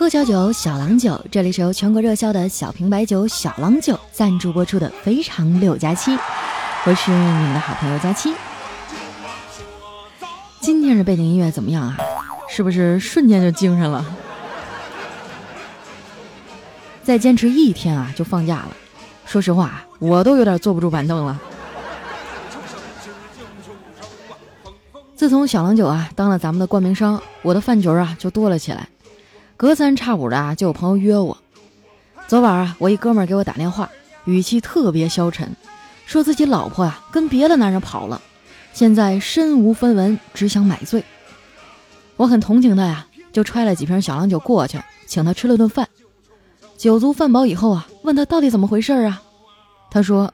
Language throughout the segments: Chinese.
喝小酒，小郎酒，这里是由全国热销的小瓶白酒小郎酒赞助播出的《非常六加七》，我是你们的好朋友佳期。今天的背景音乐怎么样啊？是不是瞬间就精神了？再坚持一天啊，就放假了。说实话，我都有点坐不住板凳了。自从小郎酒啊当了咱们的冠名商，我的饭局啊就多了起来。隔三差五的啊，就有朋友约我。昨晚啊，我一哥们儿给我打电话，语气特别消沉，说自己老婆啊跟别的男人跑了，现在身无分文，只想买醉。我很同情他呀，就揣了几瓶小郎酒过去，请他吃了顿饭。酒足饭饱以后啊，问他到底怎么回事啊？他说：“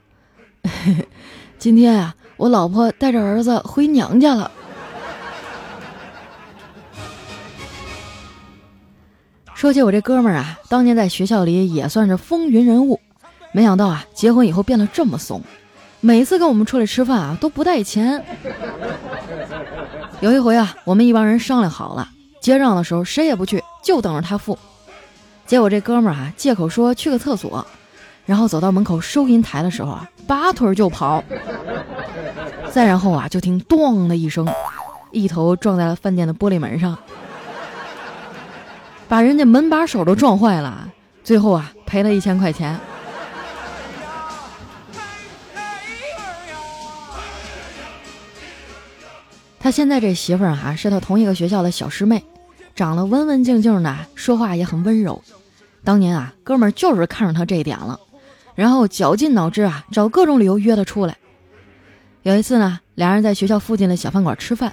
今天啊，我老婆带着儿子回娘家了。”说起我这哥们儿啊，当年在学校里也算是风云人物，没想到啊，结婚以后变得这么怂，每次跟我们出来吃饭啊都不带钱。有一回啊，我们一帮人商量好了，结账的时候谁也不去，就等着他付。结果这哥们儿啊借口说去个厕所，然后走到门口收银台的时候啊，拔腿就跑。再然后啊，就听“咣”的一声，一头撞在了饭店的玻璃门上。把人家门把手都撞坏了，最后啊赔了一千块钱。他现在这媳妇儿哈是他同一个学校的小师妹，长得文文静静的，说话也很温柔。当年啊，哥们儿就是看上他这一点了，然后绞尽脑汁啊找各种理由约她出来。有一次呢，俩人在学校附近的小饭馆吃饭，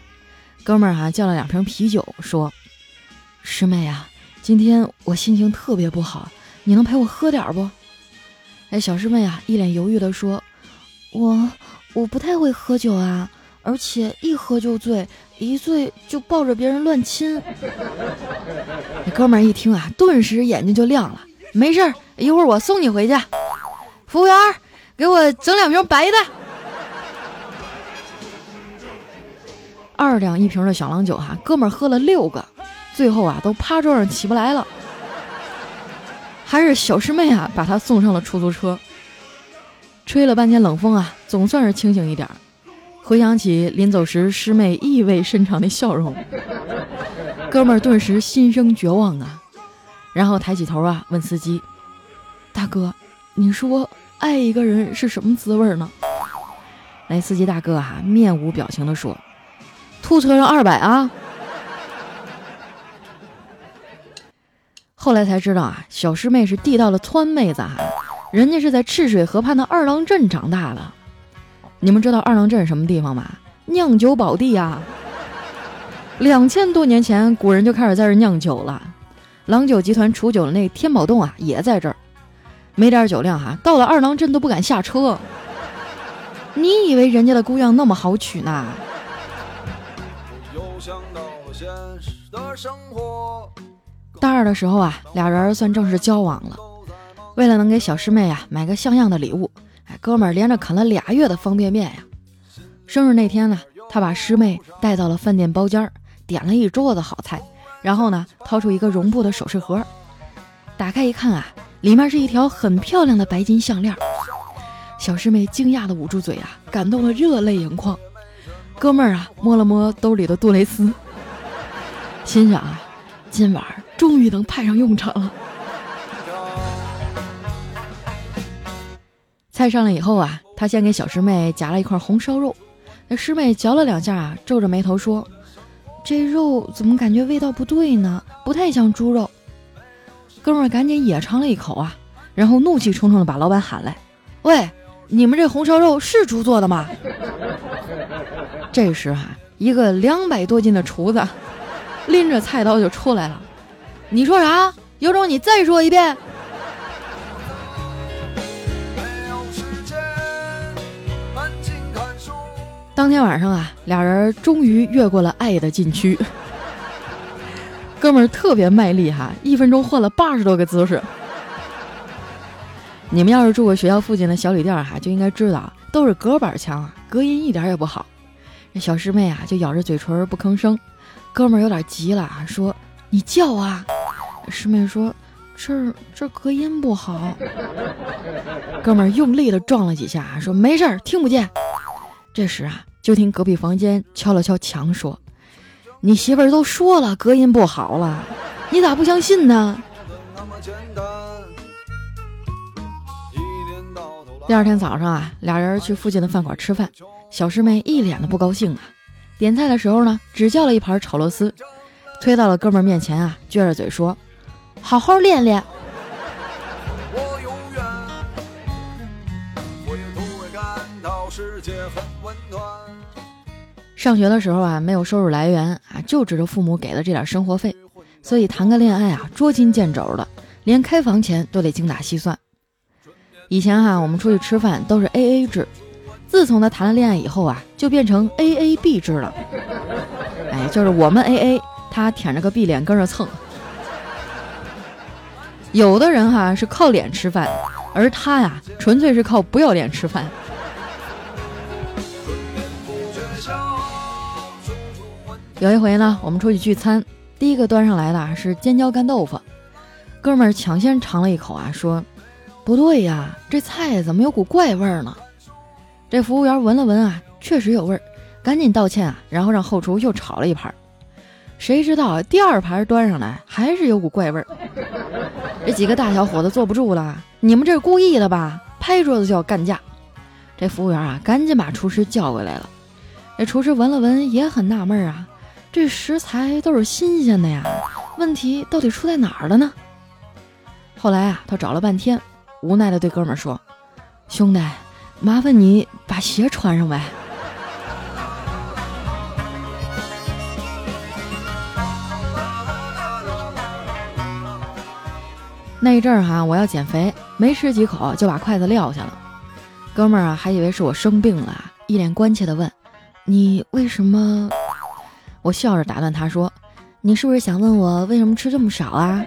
哥们儿哈叫了两瓶啤酒，说：“师妹啊。”今天我心情特别不好，你能陪我喝点不？哎，小师妹啊，一脸犹豫的说：“我我不太会喝酒啊，而且一喝就醉，一醉就抱着别人乱亲。”那哥们一听啊，顿时眼睛就亮了。没事，一会儿我送你回家。服务员，给我整两瓶白的。二两一瓶的小郎酒哈，哥们喝了六个。最后啊，都趴桌上起不来了，还是小师妹啊把他送上了出租车。吹了半天冷风啊，总算是清醒一点儿。回想起临走时师妹意味深长的笑容，哥们儿顿时心生绝望啊。然后抬起头啊，问司机：“大哥，你说爱一个人是什么滋味呢？”那司机大哥啊，面无表情地说：“吐车上二百啊。”后来才知道啊，小师妹是地道的川妹子啊，人家是在赤水河畔的二郎镇长大的。你们知道二郎镇什么地方吗？酿酒宝地啊！两千多年前，古人就开始在这酿酒了。郎酒集团储酒的那天宝洞啊，也在这儿。没点酒量哈，到了二郎镇都不敢下车。你以为人家的姑娘那么好娶呢？又想到了现实的生活大二的时候啊，俩人算正式交往了。为了能给小师妹啊买个像样的礼物，哎，哥们儿连着啃了俩月的方便面呀。生日那天呢，他把师妹带到了饭店包间，点了一桌子好菜，然后呢，掏出一个绒布的首饰盒，打开一看啊，里面是一条很漂亮的白金项链。小师妹惊讶的捂住嘴啊，感动的热泪盈眶。哥们儿啊，摸了摸兜里的杜蕾斯，心想啊，今晚。终于能派上用场了。菜上来以后啊，他先给小师妹夹了一块红烧肉。那师妹嚼了两下啊，皱着眉头说：“这肉怎么感觉味道不对呢？不太像猪肉。”哥们儿赶紧也尝了一口啊，然后怒气冲冲的把老板喊来：“喂，你们这红烧肉是猪做的吗？”这时啊，一个两百多斤的厨子拎着菜刀就出来了。你说啥？有种你再说一遍。当天晚上啊，俩人终于越过了爱的禁区。哥们儿特别卖力哈，一分钟换了八十多个姿势。你们要是住过学校附近的小旅店哈，就应该知道，都是隔板墙啊，隔音一点也不好。这小师妹啊，就咬着嘴唇不吭声。哥们儿有点急了啊，说：“你叫啊！”师妹说：“这儿这隔音不好。”哥们儿用力的撞了几下，说：“没事儿，听不见。”这时啊，就听隔壁房间敲了敲墙，说：“你媳妇儿都说了隔音不好了，你咋不相信呢？”第二天早上啊，俩人去附近的饭馆吃饭，小师妹一脸的不高兴啊。点菜的时候呢，只叫了一盘炒螺丝，推到了哥们儿面前啊，撅着嘴说：“好好练练。”上学的时候啊，没有收入来源啊，就指着父母给的这点生活费，所以谈个恋爱啊，捉襟见肘的，连开房钱都得精打细算。以前哈，我们出去吃饭都是 A A 制，自从他谈了恋爱以后啊，就变成 A A B 制了。哎，就是我们 A A，他舔着个 B 脸跟着蹭。有的人哈是靠脸吃饭，而他呀，纯粹是靠不要脸吃饭。有一回呢，我们出去聚餐，第一个端上来的是尖椒干豆腐，哥们儿抢先尝了一口啊，说：“不对呀，这菜怎么有股怪味儿呢？”这服务员闻了闻啊，确实有味儿，赶紧道歉啊，然后让后厨又炒了一盘。谁知道第二盘端上来还是有股怪味儿，这几个大小伙子坐不住了，你们这是故意的吧？拍桌子就要干架。这服务员啊，赶紧把厨师叫过来了。这厨师闻了闻，也很纳闷啊。这食材都是新鲜的呀，问题到底出在哪儿了呢？后来啊，他找了半天，无奈的对哥们儿说：“兄弟，麻烦你把鞋穿上呗。”那一阵儿哈，我要减肥，没吃几口就把筷子撂下了。哥们儿啊，还以为是我生病了，一脸关切的问：“你为什么？”我笑着打断他说：“你是不是想问我为什么吃这么少啊？”“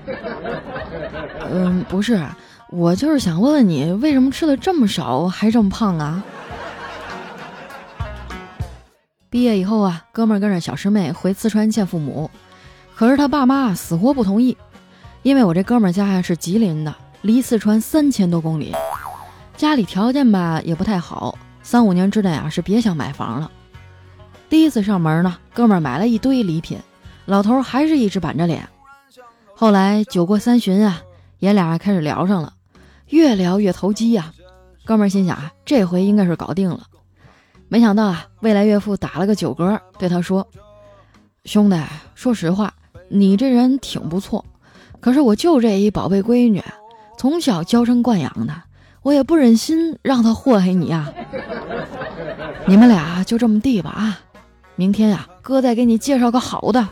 嗯，不是，我就是想问问你为什么吃的这么少还这么胖啊？”毕业以后啊，哥们儿跟着小师妹回四川见父母，可是他爸妈死活不同意，因为我这哥们儿家呀是吉林的，离四川三千多公里，家里条件吧也不太好，三五年之内啊是别想买房了。第一次上门呢，哥们儿买了一堆礼品，老头还是一直板着脸。后来酒过三巡啊，爷俩开始聊上了，越聊越投机呀。哥们儿心想啊，这回应该是搞定了。没想到啊，未来岳父打了个酒嗝，对他说：“兄弟，说实话，你这人挺不错，可是我就这一宝贝闺女，从小娇生惯养的，我也不忍心让她祸害你呀。你们俩就这么地吧啊。”明天呀，哥再给你介绍个好的。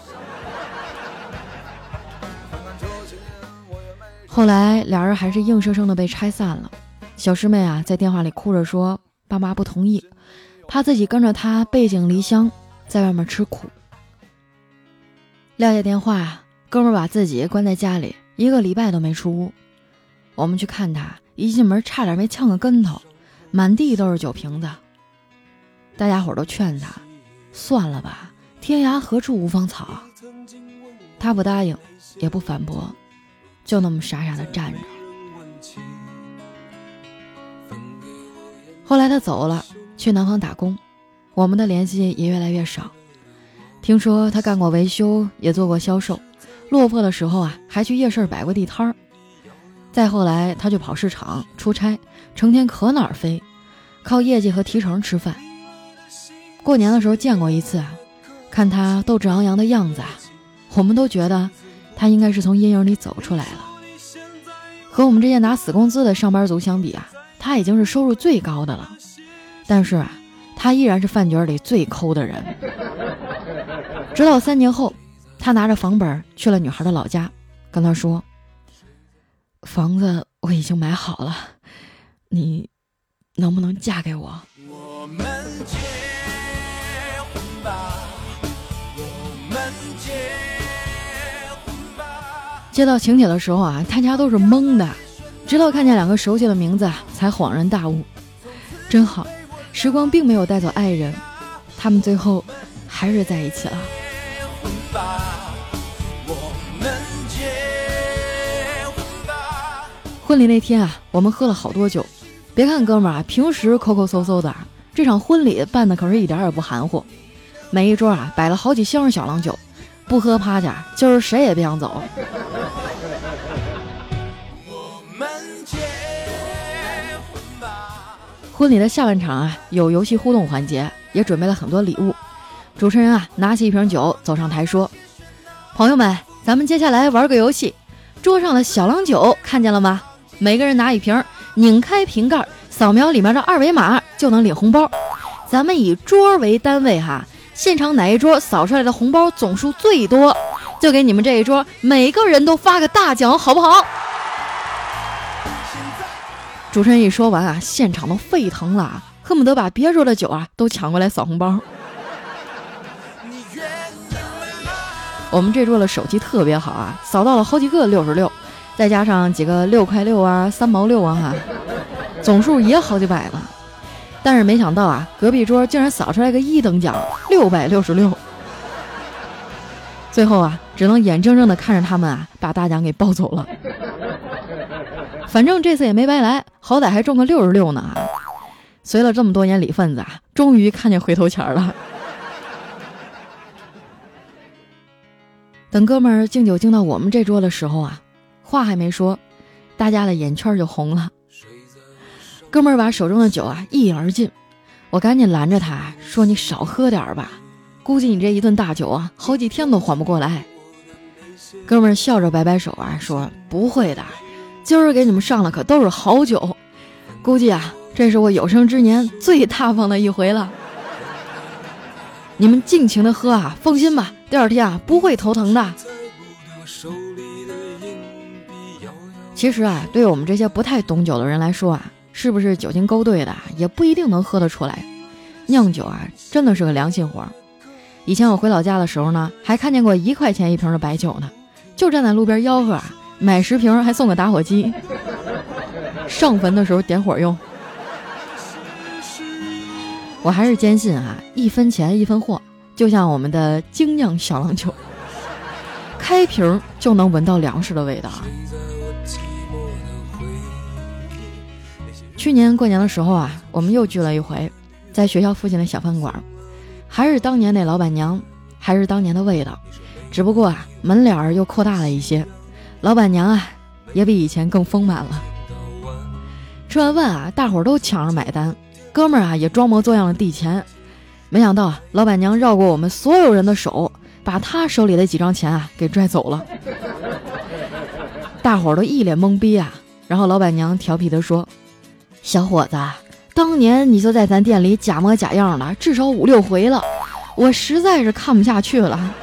后来俩人还是硬生生的被拆散了。小师妹啊，在电话里哭着说：“爸妈不同意，怕自己跟着他背井离乡，在外面吃苦。”撂下电话，哥们把自己关在家里一个礼拜都没出屋。我们去看他，一进门差点没呛个跟头，满地都是酒瓶子。大家伙都劝他。算了吧，天涯何处无芳草。他不答应，也不反驳，就那么傻傻的站着。后来他走了，去南方打工，我们的联系也越来越少。听说他干过维修，也做过销售，落魄的时候啊，还去夜市摆过地摊儿。再后来，他就跑市场出差，成天可哪儿飞，靠业绩和提成吃饭。过年的时候见过一次，看他斗志昂扬的样子啊，我们都觉得他应该是从阴影里走出来了。和我们这些拿死工资的上班族相比啊，他已经是收入最高的了。但是啊，他依然是饭局里最抠的人。直到三年后，他拿着房本去了女孩的老家，跟她说：“房子我已经买好了，你能不能嫁给我？”我们接到请帖的时候啊，大家都是懵的，直到看见两个熟悉的名字，才恍然大悟。真好，时光并没有带走爱人，他们最后还是在一起了。婚礼那天啊，我们喝了好多酒。别看哥们儿啊，平时抠抠搜搜的，这场婚礼办的可是一点也不含糊。每一桌啊摆了好几箱小郎酒，不喝趴下，今儿谁也别想走。婚礼的下半场啊，有游戏互动环节，也准备了很多礼物。主持人啊，拿起一瓶酒，走上台说：“朋友们，咱们接下来玩个游戏。桌上的小郎酒看见了吗？每个人拿一瓶，拧开瓶盖，扫描里面的二维码就能领红包。咱们以桌为单位哈，现场哪一桌扫出来的红包总数最多，就给你们这一桌每个人都发个大奖，好不好？”主持人一说完啊，现场都沸腾了，恨不得把别桌的酒啊都抢过来扫红包。我们这桌的手气特别好啊，扫到了好几个六十六，再加上几个六块六啊、三毛六啊，哈，总数也好几百吧。但是没想到啊，隔壁桌竟然扫出来个一等奖，六百六十六。最后啊，只能眼睁睁的看着他们啊把大奖给抱走了。反正这次也没白来，好歹还中个六十六呢！随了这么多年礼份子啊，终于看见回头钱了。等哥们儿敬酒敬到我们这桌的时候啊，话还没说，大家的眼圈就红了。哥们儿把手中的酒啊一饮而尽，我赶紧拦着他说：“你少喝点儿吧，估计你这一顿大酒啊，好几天都缓不过来。”哥们儿笑着摆摆手啊，说：“不会的。”今儿给你们上的可都是好酒，估计啊，这是我有生之年最大方的一回了。你们尽情的喝啊，放心吧，第二天啊不会头疼的。其实啊，对我们这些不太懂酒的人来说啊，是不是酒精勾兑的也不一定能喝得出来。酿酒啊，真的是个良心活。以前我回老家的时候呢，还看见过一块钱一瓶的白酒呢，就站在路边吆喝啊。买十瓶还送个打火机，上坟的时候点火用。我还是坚信啊，一分钱一分货，就像我们的精酿小郎酒，开瓶就能闻到粮食的味道。去年过年的时候啊，我们又聚了一回，在学校附近的小饭馆，还是当年那老板娘，还是当年的味道，只不过啊，门脸儿又扩大了一些。老板娘啊，也比以前更丰满了。吃完饭啊，大伙儿都抢着买单，哥们儿啊也装模作样的递钱。没想到啊，老板娘绕过我们所有人的手，把他手里的几张钱啊给拽走了。大伙儿都一脸懵逼啊。然后老板娘调皮地说：“小伙子，当年你就在咱店里假模假样的，至少五六回了，我实在是看不下去了。”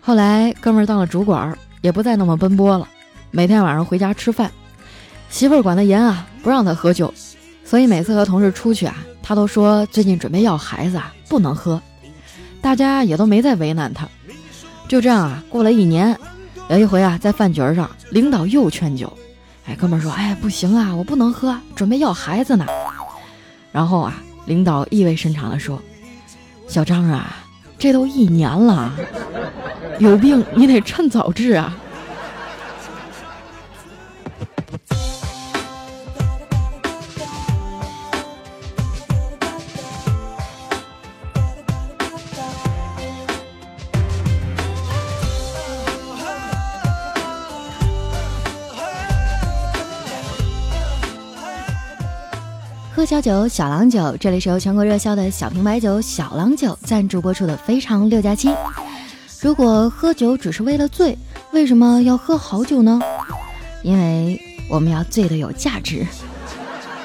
后来，哥们儿当了主管，也不再那么奔波了。每天晚上回家吃饭，媳妇儿管得严啊，不让他喝酒。所以每次和同事出去啊，他都说最近准备要孩子啊，不能喝。大家也都没再为难他。就这样啊，过了一年，有一回啊，在饭局上，领导又劝酒。哎，哥们说：“哎，不行啊，我不能喝，准备要孩子呢。”然后啊，领导意味深长地说：“小张啊，这都一年了。”有病你得趁早治啊！小酒，小郎酒，这里是由全国热销的小瓶白酒小郎酒赞助播出的《非常六加七》。如果喝酒只是为了醉，为什么要喝好酒呢？因为我们要醉的有价值。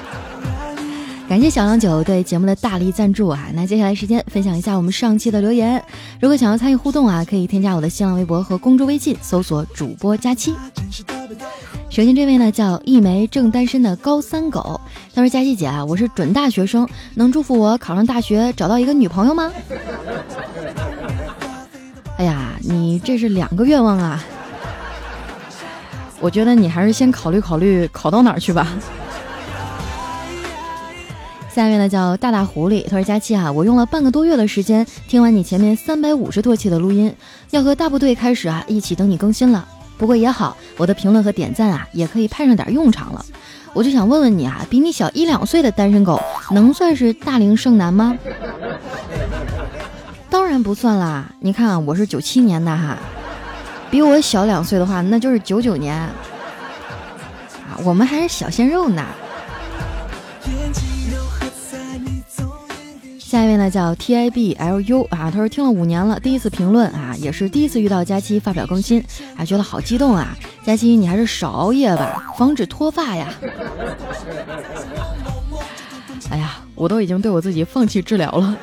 感谢小郎酒对节目的大力赞助啊！那接下来时间分享一下我们上期的留言。如果想要参与互动啊，可以添加我的新浪微博和公众微信，搜索主播佳期。首先这位呢叫一枚正单身的高三狗，他说：佳期姐啊，我是准大学生，能祝福我考上大学，找到一个女朋友吗？哎呀，你这是两个愿望啊！我觉得你还是先考虑考虑考到哪儿去吧。下面呢叫大大狐狸，他说佳期啊，我用了半个多月的时间听完你前面三百五十多期的录音，要和大部队开始啊，一起等你更新了。不过也好，我的评论和点赞啊，也可以派上点用场了。我就想问问你啊，比你小一两岁的单身狗能算是大龄剩男吗？当然不算啦，你看，我是九七年的哈，比我小两岁的话，那就是九九年啊，我们还是小鲜肉呢。下一位呢叫 T I B L U 啊，他说听了五年了，第一次评论啊，也是第一次遇到佳期发表更新，啊，觉得好激动啊！佳期你还是少熬夜吧，防止脱发呀。哎呀，我都已经对我自己放弃治疗了。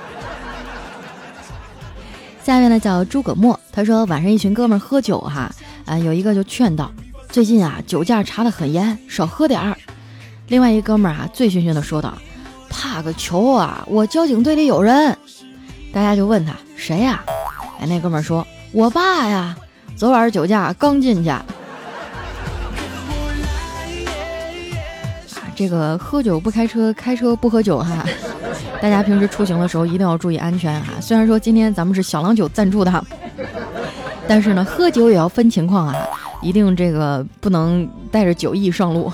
下一位呢叫诸葛墨，他说晚上一群哥们喝酒哈，啊，有一个就劝道，最近啊酒驾查的很严，少喝点儿。另外一哥们儿啊醉醺醺的说道。怕个球啊！我交警队里有人，大家就问他谁呀？哎，那哥们说：“我爸呀，昨晚酒驾刚进去。”啊，这个喝酒不开车，开车不喝酒哈。大家平时出行的时候一定要注意安全哈。虽然说今天咱们是小郎酒赞助的，但是呢，喝酒也要分情况啊，一定这个不能带着酒意上路。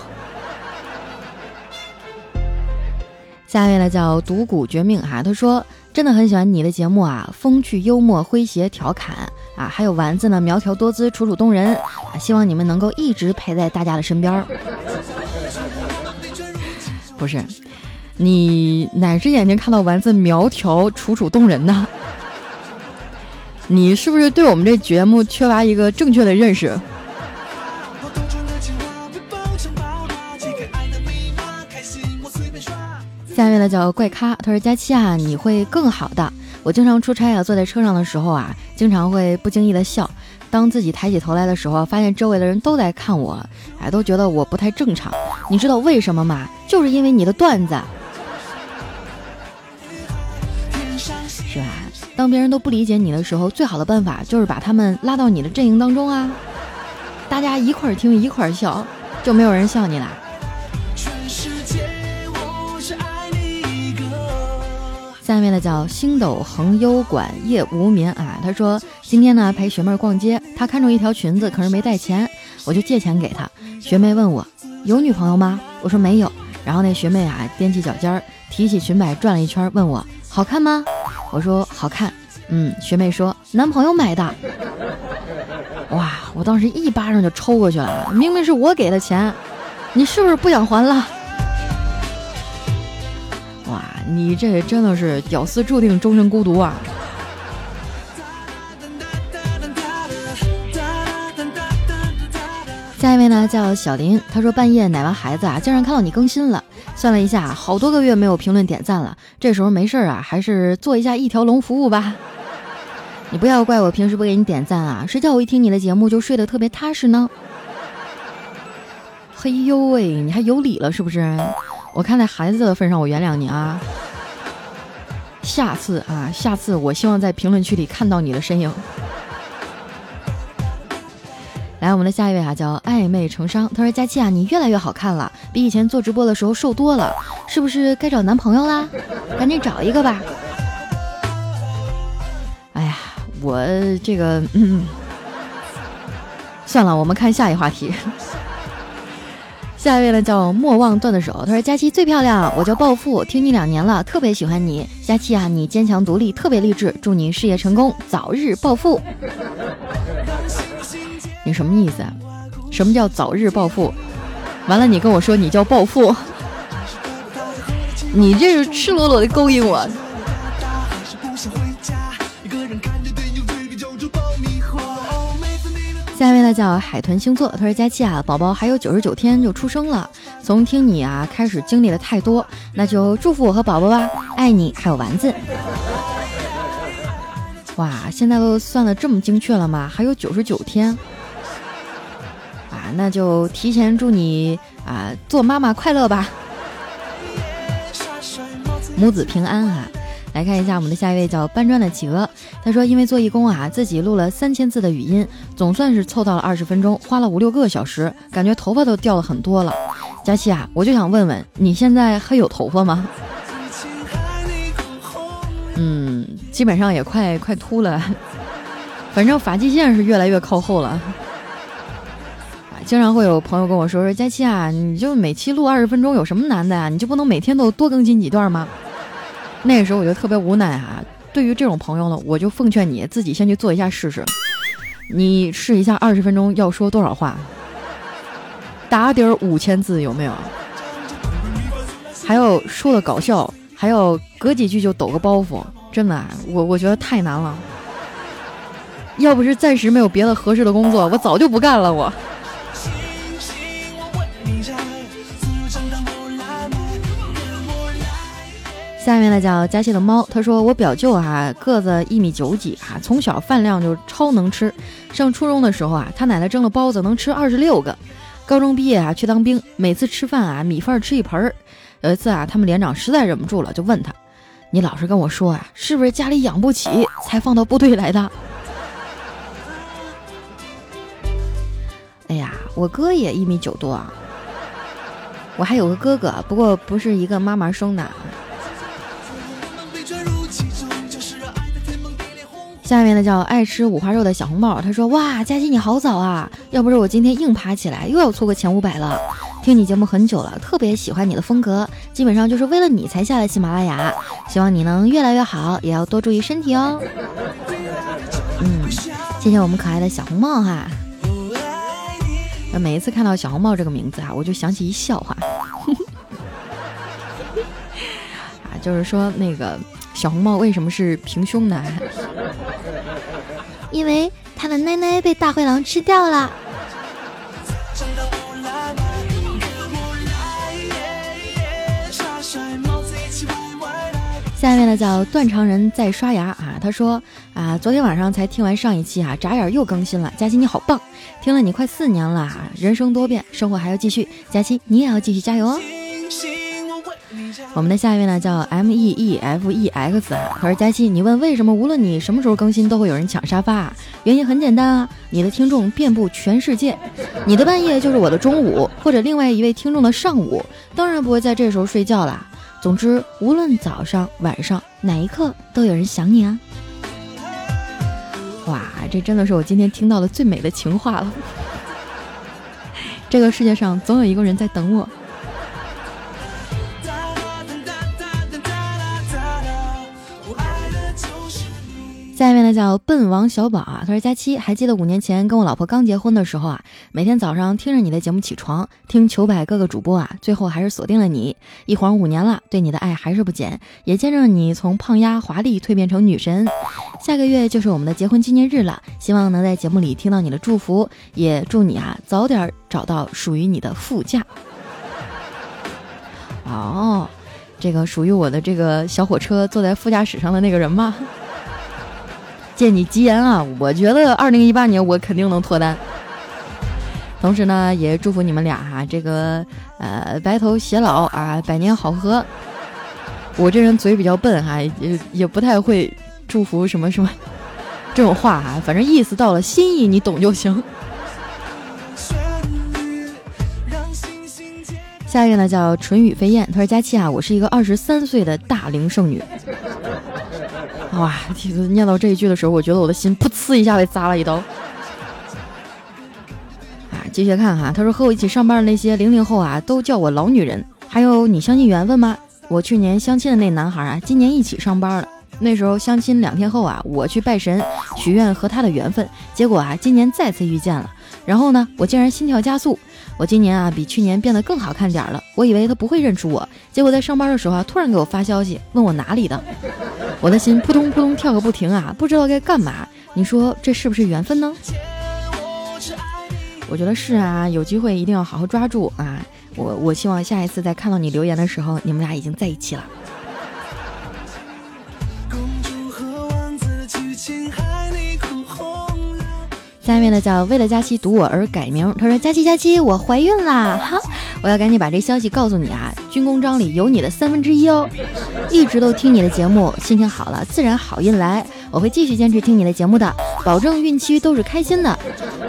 下一位呢叫独孤绝命哈，他说真的很喜欢你的节目啊，风趣幽默诙谐调侃啊，还有丸子呢苗条多姿楚楚动人啊，希望你们能够一直陪在大家的身边。不是，你哪只眼睛看到丸子苗条楚楚动人呢？你是不是对我们这节目缺乏一个正确的认识？下面呢叫怪咖，他说佳期啊，你会更好的。我经常出差啊，坐在车上的时候啊，经常会不经意的笑。当自己抬起头来的时候，发现周围的人都在看我，哎，都觉得我不太正常。你知道为什么吗？就是因为你的段子，是吧？当别人都不理解你的时候，最好的办法就是把他们拉到你的阵营当中啊，大家一块儿听一块儿笑，就没有人笑你了。下面呢叫星斗恒优馆夜无眠啊，他说今天呢陪学妹逛街，他看中一条裙子，可是没带钱，我就借钱给他。学妹问我有女朋友吗？我说没有。然后那学妹啊踮起脚尖儿，提起裙摆转了一圈，问我好看吗？我说好看。嗯，学妹说男朋友买的。哇，我当时一巴掌就抽过去了，明明是我给的钱，你是不是不想还了？哇你这真的是屌丝注定终身孤独啊！下一位呢叫小林，他说半夜奶完孩子啊，竟然看到你更新了，算了一下，好多个月没有评论点赞了。这时候没事啊，还是做一下一条龙服务吧。你不要怪我平时不给你点赞啊，谁叫我一听你的节目就睡得特别踏实呢？嘿呦喂，你还有理了是不是？我看在孩子的份上，我原谅你啊。下次啊，下次我希望在评论区里看到你的身影。来，我们的下一位啊，叫暧昧成伤。他说：“佳期啊，你越来越好看了，比以前做直播的时候瘦多了，是不是该找男朋友啦？赶紧找一个吧。”哎呀，我这个，嗯，算了，我们看下一话题。下一位呢叫莫忘断的手，他说佳期最漂亮，我叫暴富，听你两年了，特别喜欢你，佳期啊，你坚强独立，特别励志，祝你事业成功，早日暴富。你什么意思？什么叫早日暴富？完了，你跟我说你叫暴富，你这是赤裸裸的勾引我。下一位呢叫海豚星座，他说佳期啊，宝宝还有九十九天就出生了，从听你啊开始经历了太多，那就祝福我和宝宝吧，爱你，还有丸子。哇，现在都算的这么精确了吗？还有九十九天啊，那就提前祝你啊做妈妈快乐吧，母子平安啊。来看一下我们的下一位叫搬砖的企鹅，他说因为做义工啊，自己录了三千字的语音，总算是凑到了二十分钟，花了五六个小时，感觉头发都掉了很多了。佳期啊，我就想问问你现在还有头发吗？嗯，基本上也快快秃了，反正发际线是越来越靠后了。经常会有朋友跟我说说佳期啊，你就每期录二十分钟有什么难的呀？你就不能每天都多更新几段吗？那个时候我就特别无奈啊。对于这种朋友呢，我就奉劝你自己先去做一下试试。你试一下二十分钟要说多少话，打底儿五千字有没有？还有说的搞笑，还有隔几句就抖个包袱，真的，我我觉得太难了。要不是暂时没有别的合适的工作，我早就不干了我。下面呢叫佳期的猫，他说我表舅啊个子一米九几啊，从小饭量就超能吃。上初中的时候啊，他奶奶蒸了包子能吃二十六个。高中毕业啊，去当兵，每次吃饭啊，米饭吃一盆儿。有一次啊，他们连长实在忍不住了，就问他：“你老实跟我说啊，是不是家里养不起才放到部队来的？” 哎呀，我哥也一米九多啊，我还有个哥哥，不过不是一个妈妈生的。下面呢叫爱吃五花肉的小红帽，他说：“哇，佳琪你好早啊！要不是我今天硬爬起来，又要错过前五百了。听你节目很久了，特别喜欢你的风格，基本上就是为了你才下了喜马拉雅。希望你能越来越好，也要多注意身体哦。”嗯，谢谢我们可爱的小红帽哈。那每一次看到小红帽这个名字啊，我就想起一笑话，啊，就是说那个。小红帽为什么是平胸呢？因为他的奶奶被大灰狼吃掉了。下面呢叫断肠人在刷牙啊，他说啊，昨天晚上才听完上一期啊，眨眼又更新了。佳琪你好棒，听了你快四年了啊，人生多变，生活还要继续，佳琪你也要继续加油哦。我们的下一位呢叫 M E E F E X，他说佳期，你问为什么无论你什么时候更新都会有人抢沙发？啊原因很简单啊，你的听众遍布全世界，你的半夜就是我的中午，或者另外一位听众的上午，当然不会在这时候睡觉啦。总之，无论早上晚上哪一刻都有人想你啊！哇，这真的是我今天听到的最美的情话了。这个世界上总有一个人在等我。下面呢叫笨王小宝啊，他说佳期还记得五年前跟我老婆刚结婚的时候啊，每天早上听着你的节目起床，听糗百各个主播啊，最后还是锁定了你。一晃五年了，对你的爱还是不减，也见证你从胖丫华丽蜕变成女神。下个月就是我们的结婚纪念日了，希望能在节目里听到你的祝福，也祝你啊早点找到属于你的副驾。哦，这个属于我的这个小火车坐在副驾驶上的那个人吗？借你吉言啊！我觉得二零一八年我肯定能脱单。同时呢，也祝福你们俩哈，这个呃白头偕老啊，百年好合。我这人嘴比较笨哈，也也不太会祝福什么什么 这种话哈，反正意思到了，心意你懂就行。下一个呢叫唇语飞燕，他说佳期啊，我是一个二十三岁的大龄剩女。哇！念到这一句的时候，我觉得我的心噗呲一下被扎了一刀。啊，继续看哈，他说和我一起上班的那些零零后啊，都叫我老女人。还有你相信缘分吗？我去年相亲的那男孩啊，今年一起上班了。那时候相亲两天后啊，我去拜神许愿和他的缘分，结果啊，今年再次遇见了。然后呢，我竟然心跳加速。我今年啊，比去年变得更好看点了。我以为他不会认出我，结果在上班的时候啊，突然给我发消息，问我哪里的。我的心扑通扑通跳个不停啊，不知道该干嘛。你说这是不是缘分呢？我觉得是啊，有机会一定要好好抓住啊。我我希望下一次再看到你留言的时候，你们俩已经在一起了。下面呢叫为了佳期读我而改名，他说佳期佳期我怀孕啦。哈，我要赶紧把这消息告诉你啊，军功章里有你的三分之一哦，一直都听你的节目，心情好了自然好运来，我会继续坚持听你的节目的，保证孕期都是开心的，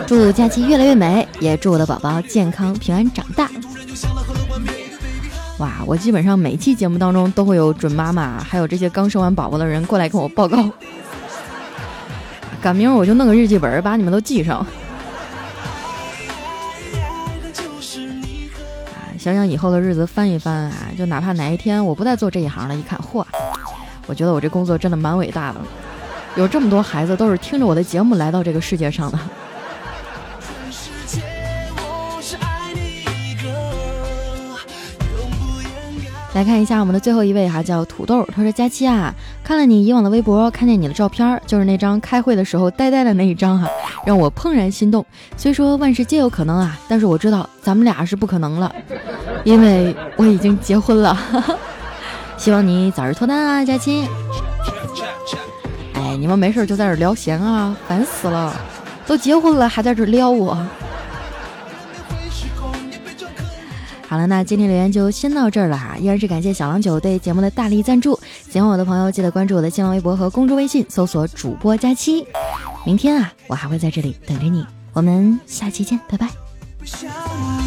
祝佳期越来越美，也祝我的宝宝健康平安长大。哇，我基本上每期节目当中都会有准妈妈，还有这些刚生完宝宝的人过来跟我报告。赶明儿我就弄个日记本，把你们都记上。啊想想以后的日子翻一翻啊，就哪怕哪一天我不再做这一行了，一看，嚯，我觉得我这工作真的蛮伟大的，有这么多孩子都是听着我的节目来到这个世界上的。来看一下我们的最后一位哈，叫土豆。他说：“佳期啊，看了你以往的微博，看见你的照片，就是那张开会的时候呆呆的那一张哈，让我怦然心动。虽说万事皆有可能啊，但是我知道咱们俩是不可能了，因为我已经结婚了。希望你早日脱单啊，佳期。哎，你们没事就在这聊闲啊，烦死了，都结婚了还在这撩我。”好了，那今天留言就先到这儿了哈。依然是感谢小郎酒对节目的大力赞助。喜欢我的朋友，记得关注我的新浪微博和公众微信，搜索主播佳期。明天啊，我还会在这里等着你。我们下期见，拜拜。